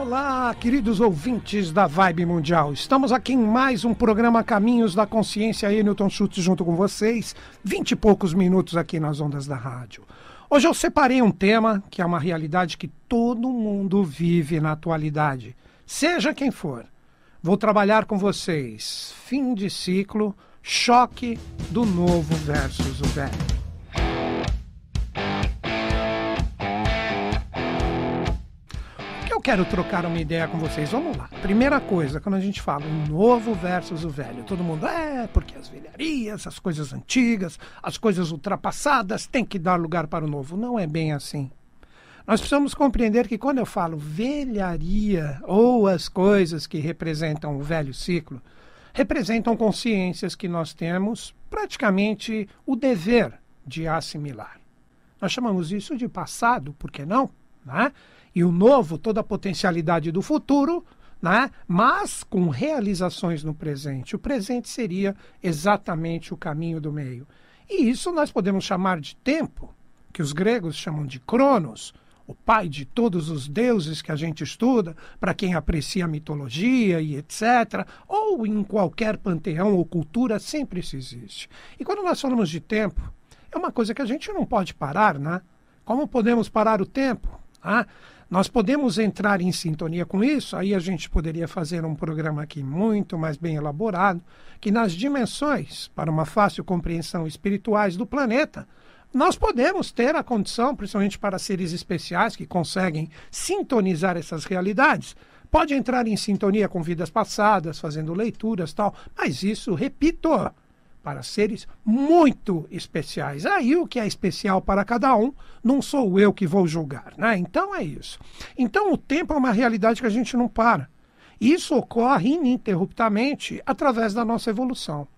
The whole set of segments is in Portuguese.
Olá, queridos ouvintes da Vibe Mundial. Estamos aqui em mais um programa Caminhos da Consciência. Eu, Newton Schultz, junto com vocês. Vinte e poucos minutos aqui nas ondas da rádio. Hoje eu separei um tema que é uma realidade que todo mundo vive na atualidade, seja quem for. Vou trabalhar com vocês. Fim de ciclo, choque do novo versus o velho. Quero trocar uma ideia com vocês. Vamos lá. Primeira coisa, quando a gente fala o novo versus o velho, todo mundo é porque as velharias, as coisas antigas, as coisas ultrapassadas têm que dar lugar para o novo. Não é bem assim. Nós precisamos compreender que quando eu falo velharia ou as coisas que representam o velho ciclo, representam consciências que nós temos praticamente o dever de assimilar. Nós chamamos isso de passado, por que não? Né? E o novo, toda a potencialidade do futuro, né? mas com realizações no presente. O presente seria exatamente o caminho do meio. E isso nós podemos chamar de tempo, que os gregos chamam de Cronos, o pai de todos os deuses que a gente estuda, para quem aprecia a mitologia e etc., ou em qualquer panteão ou cultura, sempre isso existe. E quando nós falamos de tempo, é uma coisa que a gente não pode parar, né? Como podemos parar o tempo? Ah, nós podemos entrar em sintonia com isso, aí a gente poderia fazer um programa aqui muito mais bem elaborado, que nas dimensões, para uma fácil compreensão espirituais do planeta, nós podemos ter a condição, principalmente para seres especiais que conseguem sintonizar essas realidades, pode entrar em sintonia com vidas passadas, fazendo leituras tal, mas isso, repito, para seres muito especiais. Aí o que é especial para cada um, não sou eu que vou julgar, né? Então é isso. Então o tempo é uma realidade que a gente não para. Isso ocorre ininterruptamente através da nossa evolução.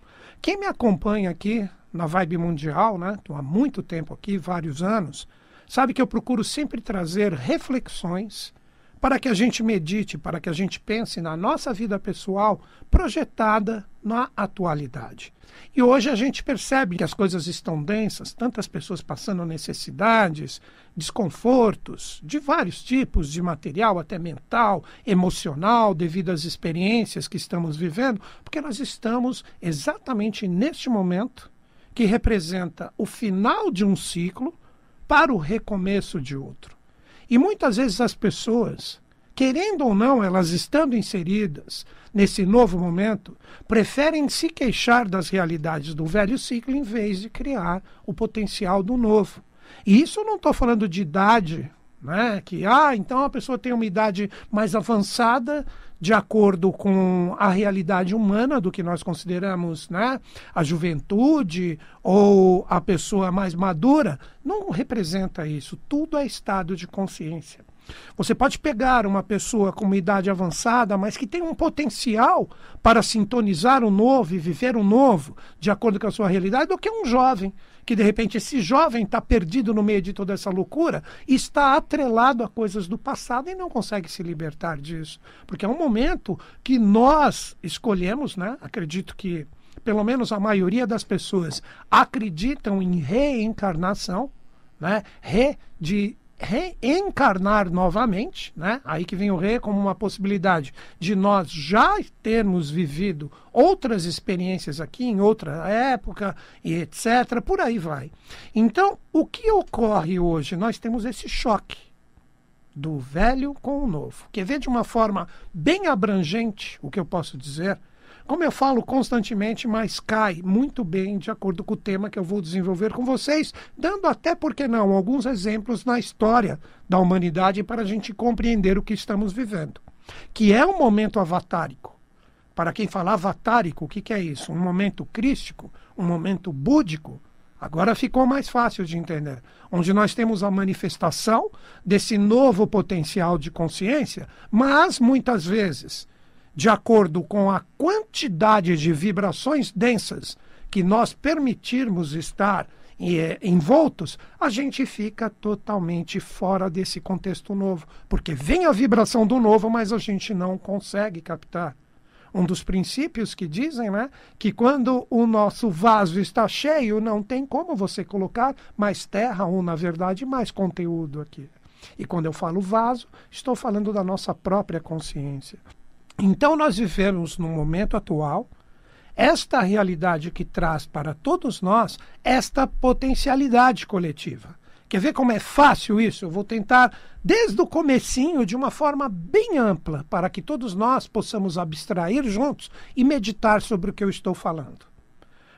Quem me acompanha aqui na Vibe Mundial, né? Estou há muito tempo aqui, vários anos, sabe que eu procuro sempre trazer reflexões para que a gente medite, para que a gente pense na nossa vida pessoal projetada na atualidade. E hoje a gente percebe que as coisas estão densas, tantas pessoas passando necessidades, desconfortos de vários tipos de material, até mental, emocional, devido às experiências que estamos vivendo, porque nós estamos exatamente neste momento que representa o final de um ciclo para o recomeço de outro. E muitas vezes as pessoas, querendo ou não, elas estando inseridas nesse novo momento, preferem se queixar das realidades do velho ciclo em vez de criar o potencial do novo. E isso eu não estou falando de idade, né? que ah, então a pessoa tem uma idade mais avançada de acordo com a realidade humana do que nós consideramos né, a juventude ou a pessoa mais madura, não representa isso. Tudo é estado de consciência. Você pode pegar uma pessoa com uma idade avançada, mas que tem um potencial para sintonizar o novo e viver o novo de acordo com a sua realidade, do que um jovem, que de repente esse jovem está perdido no meio de toda essa loucura e está atrelado a coisas do passado e não consegue se libertar disso. Porque é um momento que nós escolhemos, né? Acredito que pelo menos a maioria das pessoas acreditam em reencarnação, né? Re de reencarnar novamente, né? Aí que vem o re como uma possibilidade de nós já termos vivido outras experiências aqui em outra época e etc. Por aí vai. Então, o que ocorre hoje? Nós temos esse choque do velho com o novo. Quer ver de uma forma bem abrangente o que eu posso dizer? Como eu falo constantemente, mas cai muito bem de acordo com o tema que eu vou desenvolver com vocês, dando até, por que não, alguns exemplos na história da humanidade para a gente compreender o que estamos vivendo. Que é um momento avatárico. Para quem fala avatárico, o que, que é isso? Um momento crístico? Um momento búdico? Agora ficou mais fácil de entender. Onde nós temos a manifestação desse novo potencial de consciência, mas muitas vezes de acordo com a quantidade de vibrações densas que nós permitirmos estar é, envoltos, a gente fica totalmente fora desse contexto novo, porque vem a vibração do novo, mas a gente não consegue captar. Um dos princípios que dizem, né, que quando o nosso vaso está cheio, não tem como você colocar mais terra ou, na verdade, mais conteúdo aqui. E quando eu falo vaso, estou falando da nossa própria consciência. Então, nós vivemos no momento atual esta realidade que traz para todos nós esta potencialidade coletiva. Quer ver como é fácil isso? Eu vou tentar desde o comecinho de uma forma bem ampla para que todos nós possamos abstrair juntos e meditar sobre o que eu estou falando.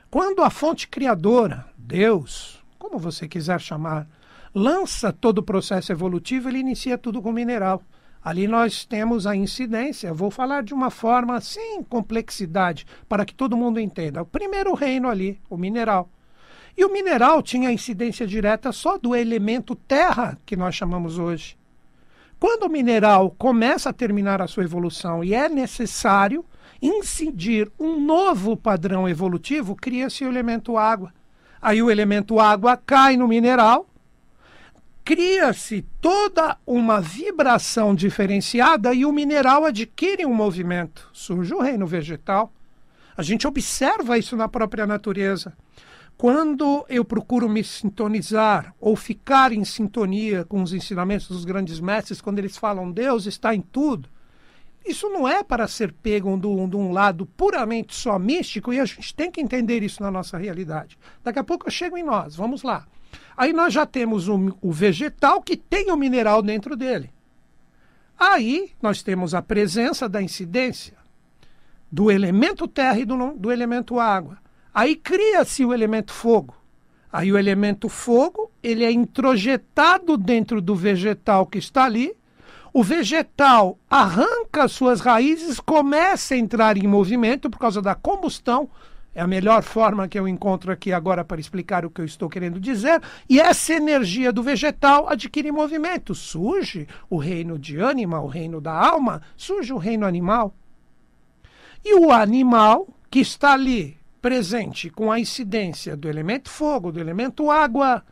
Quando a fonte criadora, Deus, como você quiser chamar, lança todo o processo evolutivo, ele inicia tudo com mineral. Ali nós temos a incidência, vou falar de uma forma sem complexidade, para que todo mundo entenda. O primeiro reino ali, o mineral. E o mineral tinha incidência direta só do elemento terra, que nós chamamos hoje. Quando o mineral começa a terminar a sua evolução e é necessário incidir um novo padrão evolutivo, cria-se o elemento água. Aí o elemento água cai no mineral, cria-se toda uma vibração diferenciada e o mineral adquire um movimento. Surge o reino vegetal. A gente observa isso na própria natureza. Quando eu procuro me sintonizar ou ficar em sintonia com os ensinamentos dos grandes mestres, quando eles falam Deus está em tudo, isso não é para ser pego de um, lado puramente só místico e a gente tem que entender isso na nossa realidade. Daqui a pouco eu chego em nós, vamos lá. Aí nós já temos o, o vegetal que tem o mineral dentro dele. Aí nós temos a presença da incidência do elemento terra e do, do elemento água. Aí cria-se o elemento fogo. Aí o elemento fogo, ele é introjetado dentro do vegetal que está ali. O vegetal arranca suas raízes, começa a entrar em movimento por causa da combustão. É a melhor forma que eu encontro aqui agora para explicar o que eu estou querendo dizer. E essa energia do vegetal adquire movimento. Surge o reino de ânima, o reino da alma, surge o reino animal. E o animal que está ali presente com a incidência do elemento fogo, do elemento água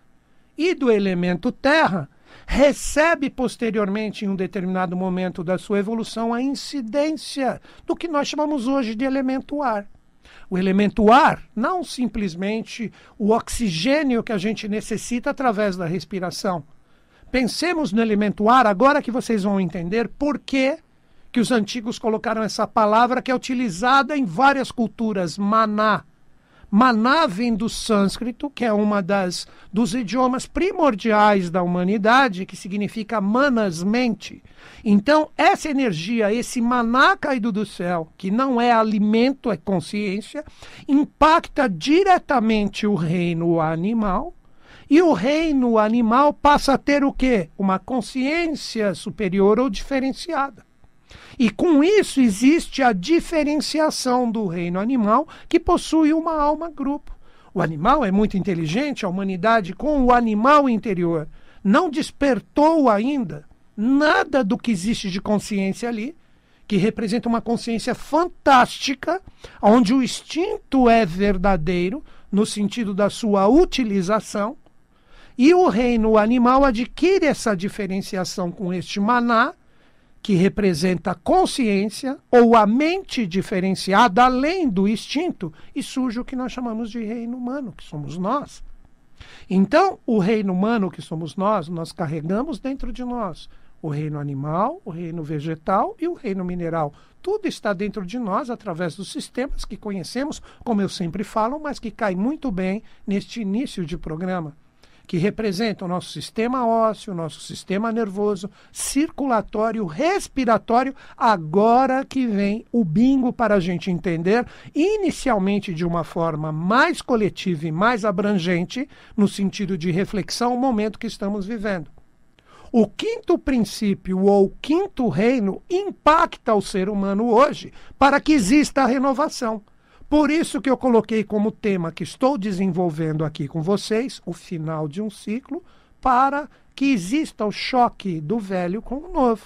e do elemento terra, recebe posteriormente, em um determinado momento da sua evolução, a incidência do que nós chamamos hoje de elemento ar. O elemento ar, não simplesmente o oxigênio que a gente necessita através da respiração. Pensemos no elemento ar, agora que vocês vão entender por que que os antigos colocaram essa palavra que é utilizada em várias culturas, maná. Maná vem do sânscrito, que é uma das dos idiomas primordiais da humanidade, que significa manas mente. Então, essa energia, esse maná caído do céu, que não é alimento, é consciência, impacta diretamente o reino animal, e o reino animal passa a ter o quê? Uma consciência superior ou diferenciada. E com isso existe a diferenciação do reino animal, que possui uma alma grupo. O animal é muito inteligente, a humanidade, com o animal interior, não despertou ainda nada do que existe de consciência ali, que representa uma consciência fantástica, onde o instinto é verdadeiro, no sentido da sua utilização, e o reino animal adquire essa diferenciação com este maná que representa a consciência ou a mente diferenciada além do instinto, e surge o que nós chamamos de reino humano, que somos nós. Então, o reino humano que somos nós, nós carregamos dentro de nós o reino animal, o reino vegetal e o reino mineral. Tudo está dentro de nós através dos sistemas que conhecemos, como eu sempre falo, mas que cai muito bem neste início de programa que representa o nosso sistema ósseo, nosso sistema nervoso, circulatório, respiratório. Agora que vem o bingo para a gente entender, inicialmente de uma forma mais coletiva e mais abrangente, no sentido de reflexão, o momento que estamos vivendo. O quinto princípio ou quinto reino impacta o ser humano hoje para que exista a renovação. Por isso que eu coloquei como tema que estou desenvolvendo aqui com vocês o final de um ciclo para que exista o choque do velho com o novo.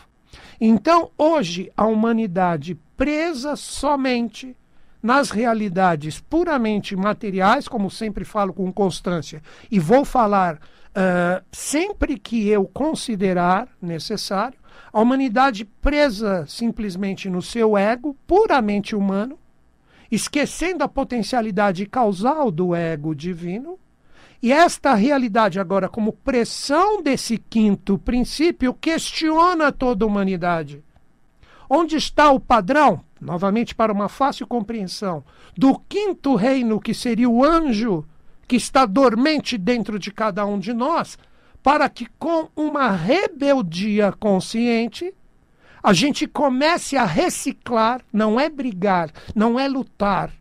Então, hoje, a humanidade presa somente nas realidades puramente materiais, como sempre falo com constância, e vou falar uh, sempre que eu considerar necessário, a humanidade presa simplesmente no seu ego, puramente humano, esquecendo a potencialidade causal do ego divino E esta realidade, agora, como pressão desse quinto princípio, questiona toda a humanidade. Onde está o padrão? Novamente, para uma fácil compreensão, do quinto reino, que seria o anjo que está dormente dentro de cada um de nós, para que com uma rebeldia consciente a gente comece a reciclar, não é brigar, não é lutar,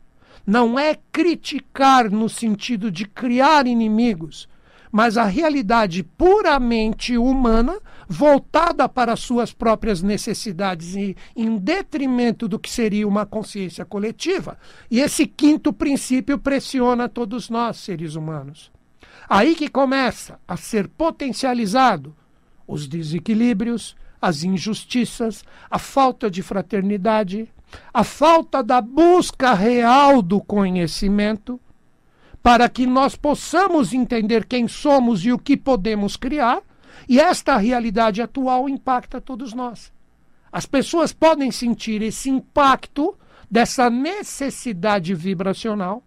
não é criticar no sentido de criar inimigos, mas a realidade puramente humana, voltada para suas próprias necessidades e em detrimento do que seria uma consciência coletiva. E esse quinto princípio pressiona todos nós, seres humanos. Aí que começa a ser potencializado os desequilíbrios, as injustiças, a falta de fraternidade, a falta da busca real do conhecimento, para que nós possamos entender quem somos e o que podemos criar, e esta realidade atual impacta todos nós. As pessoas podem sentir esse impacto dessa necessidade vibracional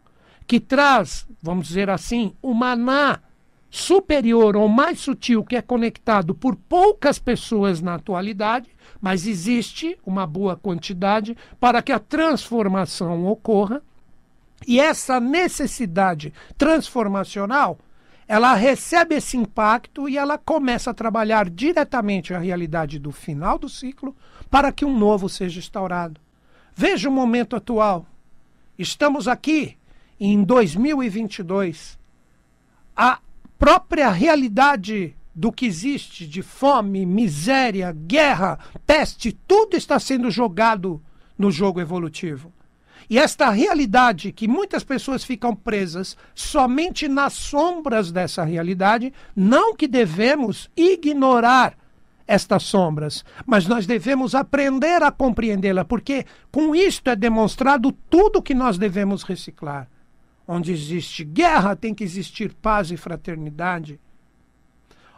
que traz, vamos dizer assim, o maná superior ou mais sutil que é conectado por poucas pessoas na atualidade, mas existe uma boa quantidade para que a transformação ocorra. E essa necessidade transformacional, ela recebe esse impacto e ela começa a trabalhar diretamente a realidade do final do ciclo para que um novo seja instaurado. Veja o momento atual. Estamos aqui em 2022. A própria realidade do que existe de fome, miséria, guerra, peste, tudo está sendo jogado no jogo evolutivo. E esta realidade que muitas pessoas ficam presas somente nas sombras dessa realidade, não que devemos ignorar estas sombras, mas nós devemos aprender a compreendê-la, porque com isto é demonstrado tudo que nós devemos reciclar. Onde existe guerra, tem que existir paz e fraternidade.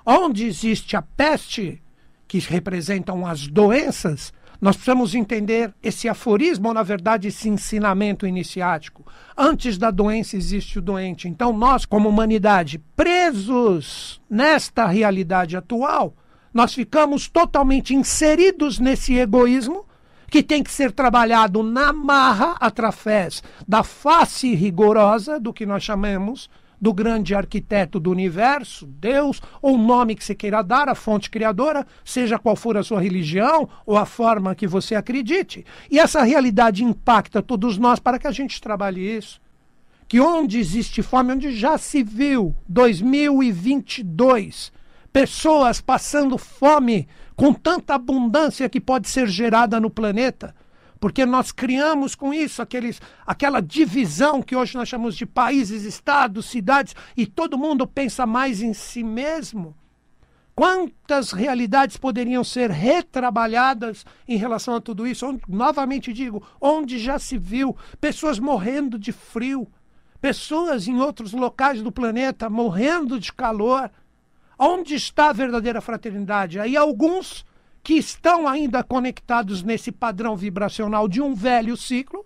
Onde existe a peste, que representam as doenças, nós precisamos entender esse aforismo, ou na verdade esse ensinamento iniciático. Antes da doença existe o doente. Então, nós, como humanidade, presos nesta realidade atual, nós ficamos totalmente inseridos nesse egoísmo que tem que ser trabalhado na marra através da face rigorosa do que nós chamamos do grande arquiteto do universo, Deus, ou o nome que você queira dar, a fonte criadora, seja qual for a sua religião ou a forma que você acredite. E essa realidade impacta todos nós para que a gente trabalhe isso. Que onde existe fome, onde já se viu 2022 pessoas passando fome com tanta abundância que pode ser gerada no planeta, porque nós criamos com isso aqueles, aquela divisão que hoje nós chamamos de países, estados, cidades, e todo mundo pensa mais em si mesmo. Quantas realidades poderiam ser retrabalhadas em relação a tudo isso? Onde, novamente digo, onde já se viu pessoas morrendo de frio, pessoas em outros locais do planeta morrendo de calor, Onde está a verdadeira fraternidade? Aí alguns que estão ainda conectados nesse padrão vibracional de um velho ciclo,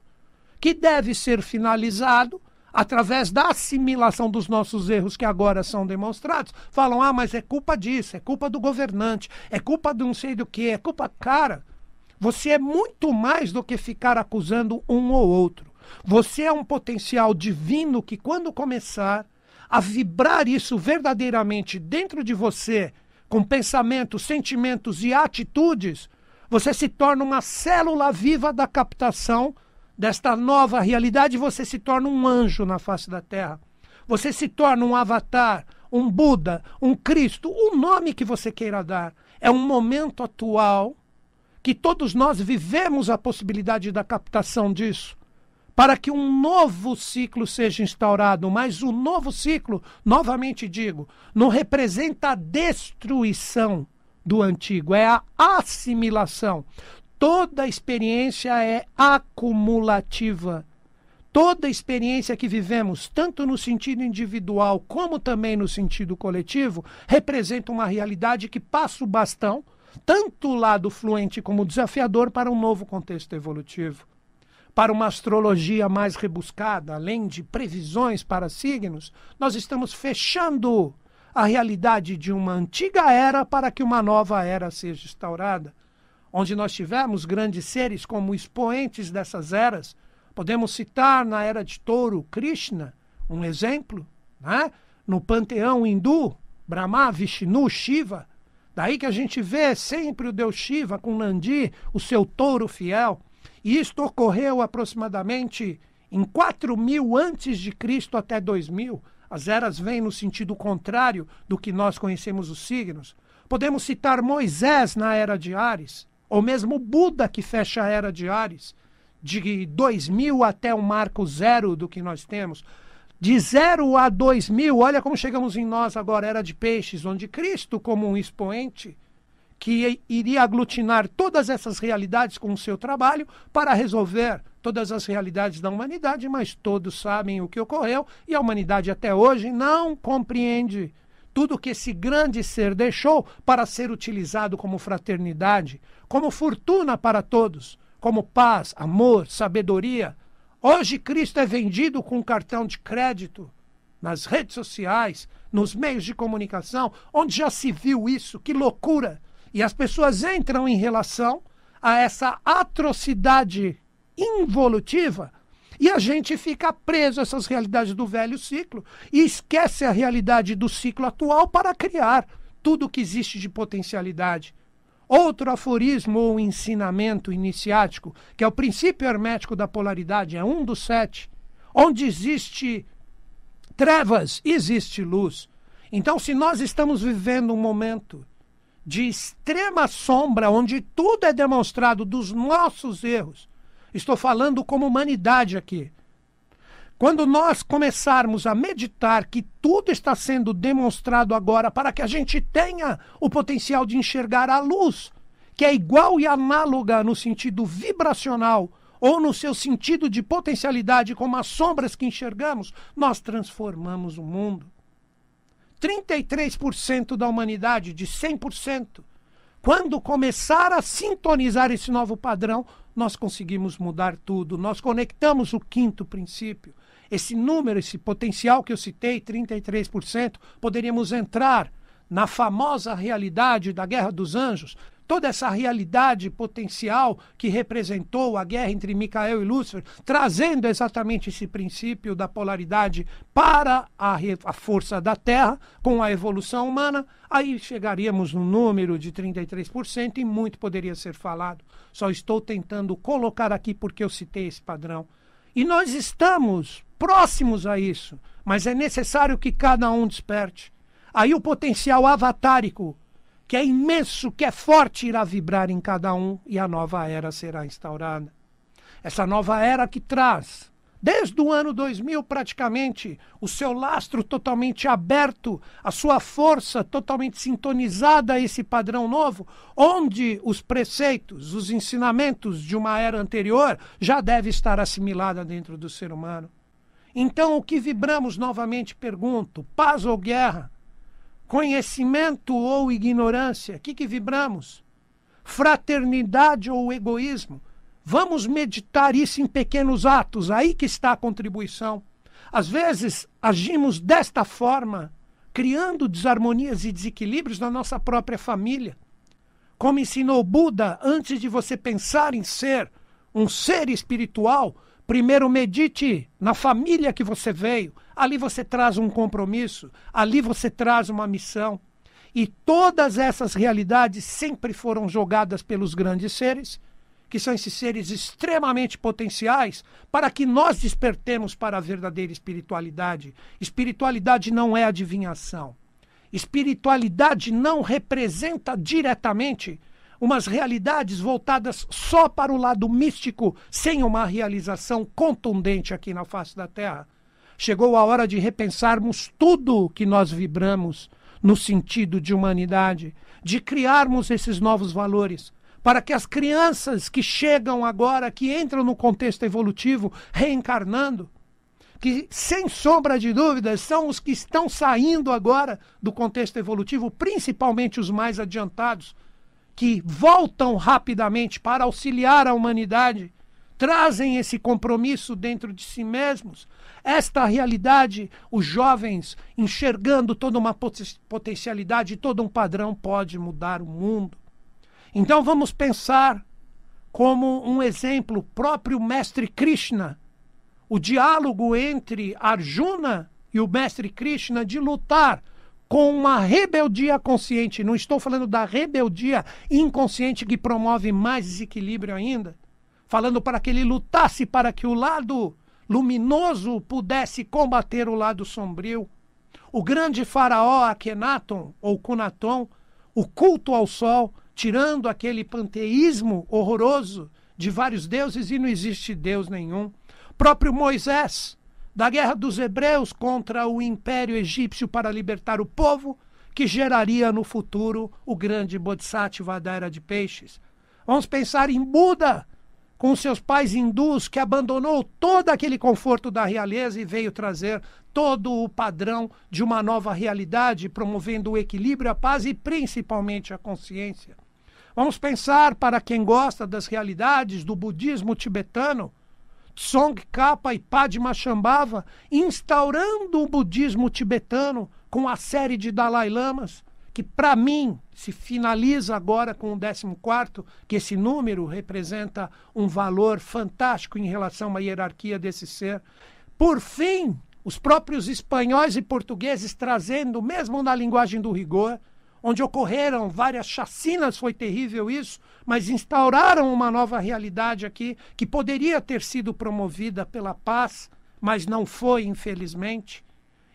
que deve ser finalizado através da assimilação dos nossos erros que agora são demonstrados, falam: ah, mas é culpa disso, é culpa do governante, é culpa de não sei do que, é culpa. Cara, você é muito mais do que ficar acusando um ou outro. Você é um potencial divino que, quando começar a vibrar isso verdadeiramente dentro de você, com pensamentos, sentimentos e atitudes, você se torna uma célula viva da captação desta nova realidade, você se torna um anjo na face da terra. Você se torna um avatar, um Buda, um Cristo, o nome que você queira dar. É um momento atual que todos nós vivemos a possibilidade da captação disso para que um novo ciclo seja instaurado. Mas o novo ciclo, novamente digo, não representa a destruição do antigo, é a assimilação. Toda experiência é acumulativa. Toda experiência que vivemos, tanto no sentido individual como também no sentido coletivo, representa uma realidade que passa o bastão, tanto o lado fluente como desafiador, para um novo contexto evolutivo. Para uma astrologia mais rebuscada, além de previsões para signos, nós estamos fechando a realidade de uma antiga era para que uma nova era seja instaurada. Onde nós tivemos grandes seres como expoentes dessas eras, podemos citar na era de touro Krishna, um exemplo, né? no panteão hindu, Brahma, Vishnu, Shiva. Daí que a gente vê sempre o deus Shiva com Nandi, o seu touro fiel. E isto ocorreu aproximadamente em 4 mil antes de Cristo até 2000. As eras vêm no sentido contrário do que nós conhecemos os signos. Podemos citar Moisés na era de Ares, ou mesmo Buda que fecha a era de Ares, de 2000 até o marco zero do que nós temos. De zero a 2000, olha como chegamos em nós agora, era de peixes, onde Cristo, como um expoente, que iria aglutinar todas essas realidades com o seu trabalho para resolver todas as realidades da humanidade, mas todos sabem o que ocorreu e a humanidade até hoje não compreende tudo que esse grande ser deixou para ser utilizado como fraternidade, como fortuna para todos, como paz, amor, sabedoria. Hoje Cristo é vendido com cartão de crédito nas redes sociais, nos meios de comunicação, onde já se viu isso, que loucura! E as pessoas entram em relação a essa atrocidade involutiva e a gente fica preso a essas realidades do velho ciclo e esquece a realidade do ciclo atual para criar tudo o que existe de potencialidade. Outro aforismo ou ensinamento iniciático, que é o princípio hermético da polaridade, é um dos sete. Onde existe trevas, existe luz. Então, se nós estamos vivendo um momento de extrema sombra, onde tudo é demonstrado dos nossos erros. Estou falando como humanidade aqui. Quando nós começarmos a meditar que tudo está sendo demonstrado agora para que a gente tenha o potencial de enxergar a luz, que é igual e análoga no sentido vibracional ou no seu sentido de potencialidade como as sombras que enxergamos, nós transformamos o mundo. 33% da humanidade, de 100%. Quando começar a sintonizar esse novo padrão, nós conseguimos mudar tudo. Nós conectamos o quinto princípio. Esse número, esse potencial que eu citei, 33%, poderíamos entrar na famosa realidade da Guerra dos Anjos, toda essa realidade potencial que representou a guerra entre Micael e Lúcifer, trazendo exatamente esse princípio da polaridade para a, a força da Terra com a evolução humana, aí chegaríamos no número de 33% e muito poderia ser falado. Só estou tentando colocar aqui porque eu citei esse padrão. E nós estamos próximos a isso, mas é necessário que cada um desperte. Aí o potencial avatárico que é imenso, que é forte, irá vibrar em cada um e a nova era será instaurada. Essa nova era que traz, desde o ano 2000 praticamente, o seu lastro totalmente aberto, a sua força totalmente sintonizada a esse padrão novo, onde os preceitos, os ensinamentos de uma era anterior já devem estar assimilada dentro do ser humano. Então, o que vibramos novamente, pergunto, paz ou guerra? Conhecimento ou ignorância? O que, que vibramos? Fraternidade ou egoísmo? Vamos meditar isso em pequenos atos, aí que está a contribuição. Às vezes agimos desta forma, criando desarmonias e desequilíbrios na nossa própria família. Como ensinou Buda, antes de você pensar em ser um ser espiritual, primeiro medite na família que você veio, ali você traz um compromisso, ali você traz uma missão. E todas essas realidades sempre foram jogadas pelos grandes seres, que são esses seres extremamente potenciais, para que nós despertemos para a verdadeira espiritualidade. Espiritualidade não é adivinhação. Espiritualidade não representa diretamente umas realidades voltadas só para o lado místico, sem uma realização contundente aqui na face da Terra. Chegou a hora de repensarmos tudo que nós vibramos no sentido de humanidade, de criarmos esses novos valores, para que as crianças que chegam agora, que entram no contexto evolutivo, reencarnando, que sem sombra de dúvidas são os que estão saindo agora do contexto evolutivo, principalmente os mais adiantados, que voltam rapidamente para auxiliar a humanidade trazem esse compromisso dentro de si mesmos. Esta realidade, os jovens enxergando toda uma potencialidade, todo um padrão pode mudar o mundo. Então vamos pensar como um exemplo próprio mestre Krishna, o diálogo entre Arjuna e o mestre Krishna de lutar com uma rebeldia consciente. Não estou falando da rebeldia inconsciente que promove mais desequilíbrio ainda. Falando para que ele lutasse para que o lado luminoso pudesse combater o lado sombrio. O grande faraó Akhenaton, ou Cunaton, o culto ao sol, tirando aquele panteísmo horroroso de vários deuses e não existe Deus nenhum. Próprio Moisés, da guerra dos hebreus contra o império egípcio para libertar o povo, que geraria no futuro o grande Bodhisattva da era de peixes. Vamos pensar em Buda, com seus pais hindus, que abandonou todo aquele conforto da realeza e veio trazer todo o padrão de uma nova realidade, promovendo o equilíbrio, a paz e principalmente a consciência. Vamos pensar, para quem gosta das realidades do budismo tibetano, Tsongkhapa e Padma Shambhava, instaurando o budismo tibetano com a série de Dalai Lamas, que para mim se finaliza agora com o 14, que esse número representa um valor fantástico em relação à hierarquia desse ser. Por fim, os próprios espanhóis e portugueses trazendo, mesmo na linguagem do rigor, onde ocorreram várias chacinas, foi terrível isso, mas instauraram uma nova realidade aqui que poderia ter sido promovida pela paz, mas não foi, infelizmente.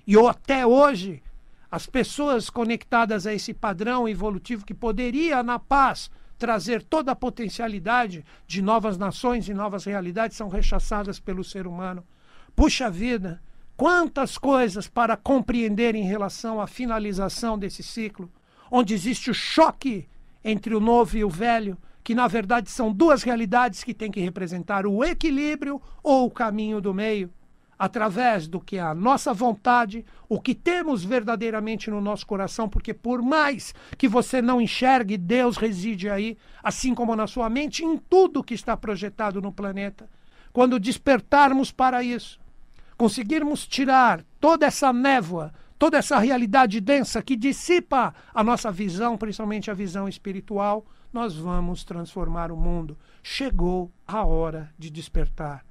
E até hoje, as pessoas conectadas a esse padrão evolutivo que poderia, na paz, trazer toda a potencialidade de novas nações e novas realidades são rechaçadas pelo ser humano. Puxa vida, quantas coisas para compreender em relação à finalização desse ciclo onde existe o choque entre o novo e o velho, que na verdade são duas realidades que têm que representar o equilíbrio ou o caminho do meio, através do que é a nossa vontade, o que temos verdadeiramente no nosso coração, porque por mais que você não enxergue, Deus reside aí, assim como na sua mente, em tudo que está projetado no planeta. Quando despertarmos para isso, conseguirmos tirar toda essa névoa toda essa realidade densa que dissipa a nossa visão, principalmente a visão espiritual, nós vamos transformar o mundo. Chegou a hora de despertar.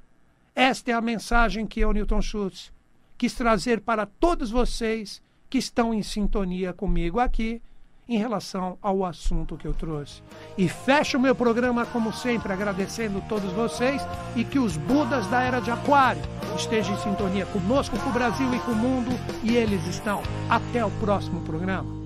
Esta é a mensagem que eu, Newton Schultz, quis trazer para todos vocês que estão em sintonia comigo aqui em relação ao assunto que eu trouxe. E fecho o meu programa, como sempre, agradecendo todos vocês e que os Budas da Era de Aquário estejam em sintonia conosco, com o Brasil e com o mundo, e eles estão. Até o próximo programa.